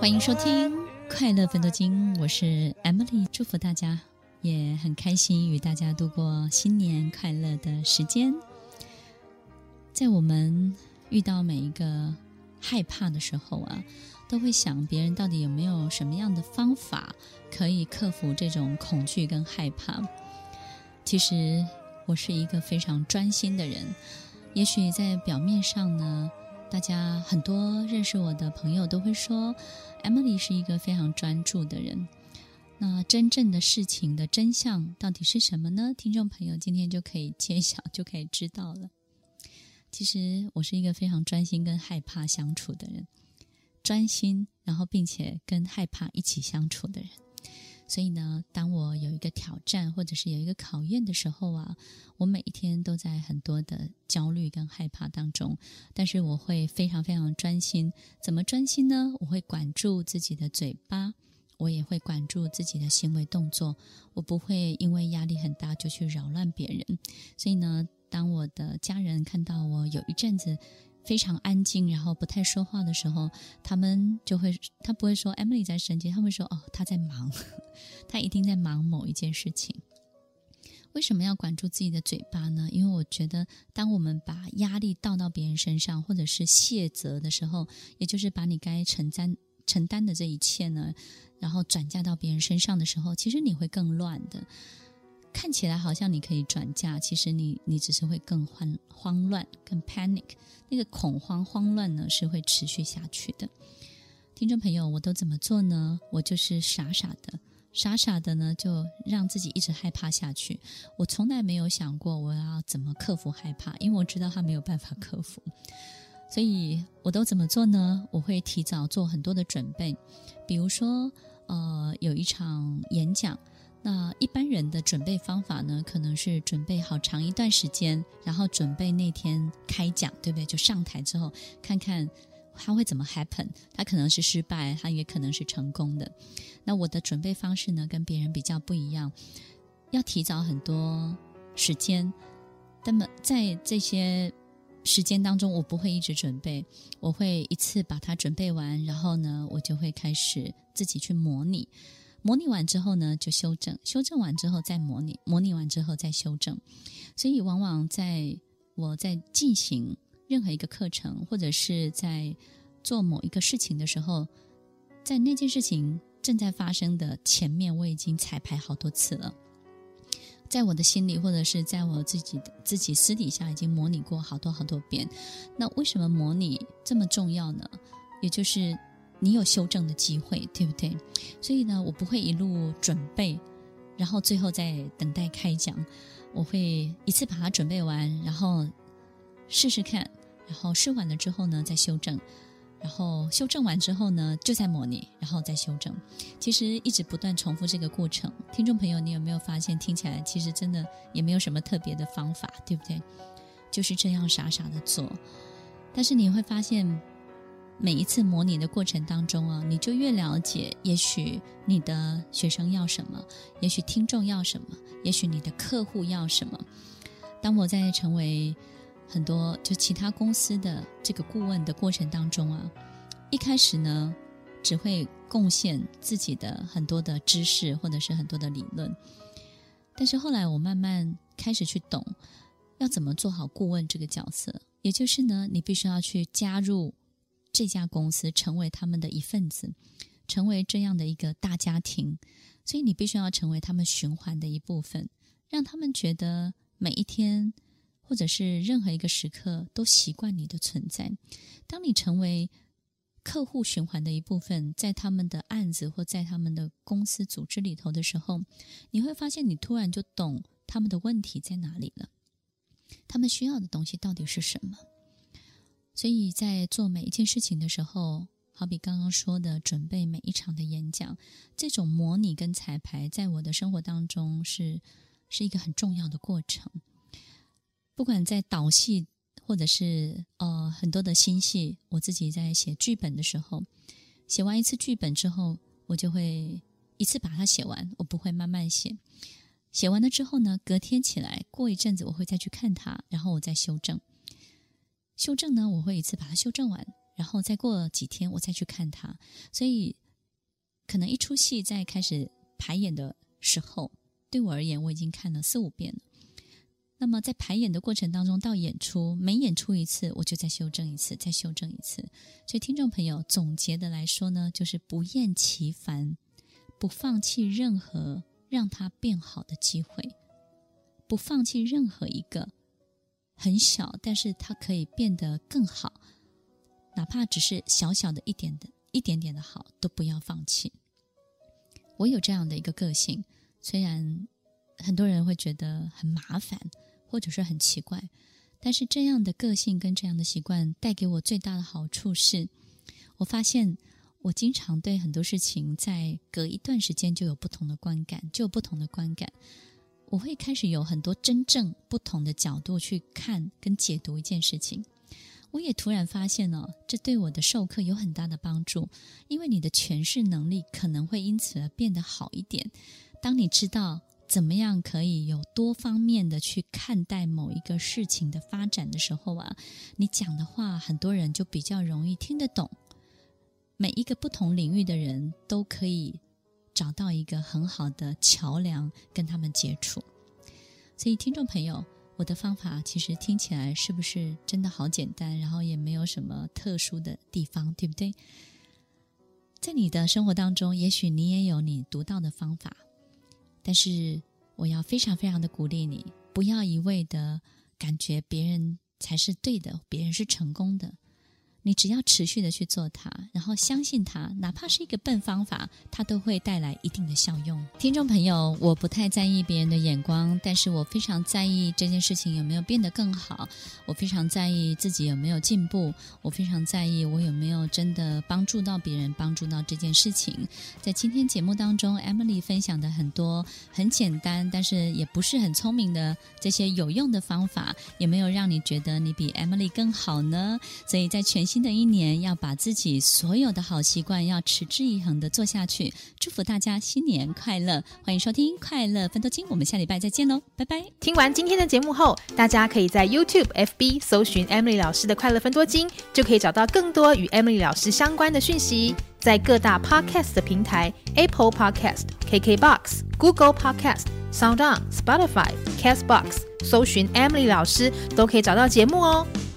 欢迎收听《快乐分多金》，我是 Emily，祝福大家，也很开心与大家度过新年快乐的时间。在我们遇到每一个害怕的时候啊，都会想别人到底有没有什么样的方法可以克服这种恐惧跟害怕。其实我是一个非常专心的人，也许在表面上呢。大家很多认识我的朋友都会说，Emily 是一个非常专注的人。那真正的事情的真相到底是什么呢？听众朋友今天就可以揭晓，就可以知道了。其实我是一个非常专心跟害怕相处的人，专心，然后并且跟害怕一起相处的人。所以呢，当我有一个挑战或者是有一个考验的时候啊，我每一天都在很多的焦虑跟害怕当中。但是我会非常非常专心。怎么专心呢？我会管住自己的嘴巴，我也会管住自己的行为动作。我不会因为压力很大就去扰乱别人。所以呢，当我的家人看到我有一阵子，非常安静，然后不太说话的时候，他们就会，他不会说 Emily 在生气，他会说哦，他在忙，他一定在忙某一件事情。为什么要管住自己的嘴巴呢？因为我觉得，当我们把压力倒到别人身上，或者是卸责的时候，也就是把你该承担承担的这一切呢，然后转嫁到别人身上的时候，其实你会更乱的。看起来好像你可以转嫁，其实你你只是会更慌慌乱、更 panic，那个恐慌慌乱呢是会持续下去的。听众朋友，我都怎么做呢？我就是傻傻的，傻傻的呢就让自己一直害怕下去。我从来没有想过我要怎么克服害怕，因为我知道他没有办法克服。所以我都怎么做呢？我会提早做很多的准备，比如说呃有一场演讲。那一般人的准备方法呢，可能是准备好长一段时间，然后准备那天开讲，对不对？就上台之后，看看他会怎么 happen，他可能是失败，他也可能是成功的。那我的准备方式呢，跟别人比较不一样，要提早很多时间。那么在这些时间当中，我不会一直准备，我会一次把它准备完，然后呢，我就会开始自己去模拟。模拟完之后呢，就修正；修正完之后再模拟；模拟完之后再修正。所以，往往在我在进行任何一个课程，或者是在做某一个事情的时候，在那件事情正在发生的前面，我已经彩排好多次了。在我的心里，或者是在我自己自己私底下，已经模拟过好多好多遍。那为什么模拟这么重要呢？也就是。你有修正的机会，对不对？所以呢，我不会一路准备，然后最后再等待开讲。我会一次把它准备完，然后试试看，然后试完了之后呢，再修正，然后修正完之后呢，就再模拟，然后再修正。其实一直不断重复这个过程。听众朋友，你有没有发现，听起来其实真的也没有什么特别的方法，对不对？就是这样傻傻的做，但是你会发现。每一次模拟的过程当中啊，你就越了解，也许你的学生要什么，也许听众要什么，也许你的客户要什么。当我在成为很多就其他公司的这个顾问的过程当中啊，一开始呢，只会贡献自己的很多的知识或者是很多的理论，但是后来我慢慢开始去懂，要怎么做好顾问这个角色，也就是呢，你必须要去加入。这家公司成为他们的一份子，成为这样的一个大家庭，所以你必须要成为他们循环的一部分，让他们觉得每一天或者是任何一个时刻都习惯你的存在。当你成为客户循环的一部分，在他们的案子或在他们的公司组织里头的时候，你会发现你突然就懂他们的问题在哪里了，他们需要的东西到底是什么。所以在做每一件事情的时候，好比刚刚说的，准备每一场的演讲，这种模拟跟彩排，在我的生活当中是是一个很重要的过程。不管在导戏，或者是呃很多的新戏，我自己在写剧本的时候，写完一次剧本之后，我就会一次把它写完，我不会慢慢写。写完了之后呢，隔天起来，过一阵子我会再去看它，然后我再修正。修正呢，我会一次把它修正完，然后再过几天我再去看它，所以可能一出戏在开始排演的时候，对我而言我已经看了四五遍了。那么在排演的过程当中，到演出每演出一次，我就再修正一次，再修正一次。所以听众朋友总结的来说呢，就是不厌其烦，不放弃任何让它变好的机会，不放弃任何一个很小，但是它可以变得更好。哪怕只是小小的一点的一点点的好，都不要放弃。我有这样的一个个性，虽然很多人会觉得很麻烦，或者是很奇怪，但是这样的个性跟这样的习惯带给我最大的好处是，我发现我经常对很多事情在隔一段时间就有不同的观感，就有不同的观感。我会开始有很多真正不同的角度去看跟解读一件事情。我也突然发现了，这对我的授课有很大的帮助，因为你的诠释能力可能会因此而变得好一点。当你知道怎么样可以有多方面的去看待某一个事情的发展的时候啊，你讲的话很多人就比较容易听得懂。每一个不同领域的人都可以找到一个很好的桥梁跟他们接触。所以，听众朋友。我的方法其实听起来是不是真的好简单？然后也没有什么特殊的地方，对不对？在你的生活当中，也许你也有你独到的方法，但是我要非常非常的鼓励你，不要一味的感觉别人才是对的，别人是成功的。你只要持续的去做它，然后相信它，哪怕是一个笨方法，它都会带来一定的效用。听众朋友，我不太在意别人的眼光，但是我非常在意这件事情有没有变得更好。我非常在意自己有没有进步，我非常在意我有没有真的帮助到别人，帮助到这件事情。在今天节目当中，Emily 分享的很多很简单，但是也不是很聪明的这些有用的方法，有没有让你觉得你比 Emily 更好呢？所以在全新的一年，要把自己所有的好习惯要持之以恒的做下去。祝福大家新年快乐！欢迎收听《快乐分多金》，我们下礼拜再见喽，拜拜！听完今天的节目后，大家可以在 YouTube、FB 搜寻 Emily 老师的《快乐分多金》，就可以找到更多与 Emily 老师相关的讯息。在各大 Podcast 的平台，Apple Podcast、KKBox、Google Podcast、SoundOn、Spotify、Castbox，搜寻 Emily 老师都可以找到节目哦。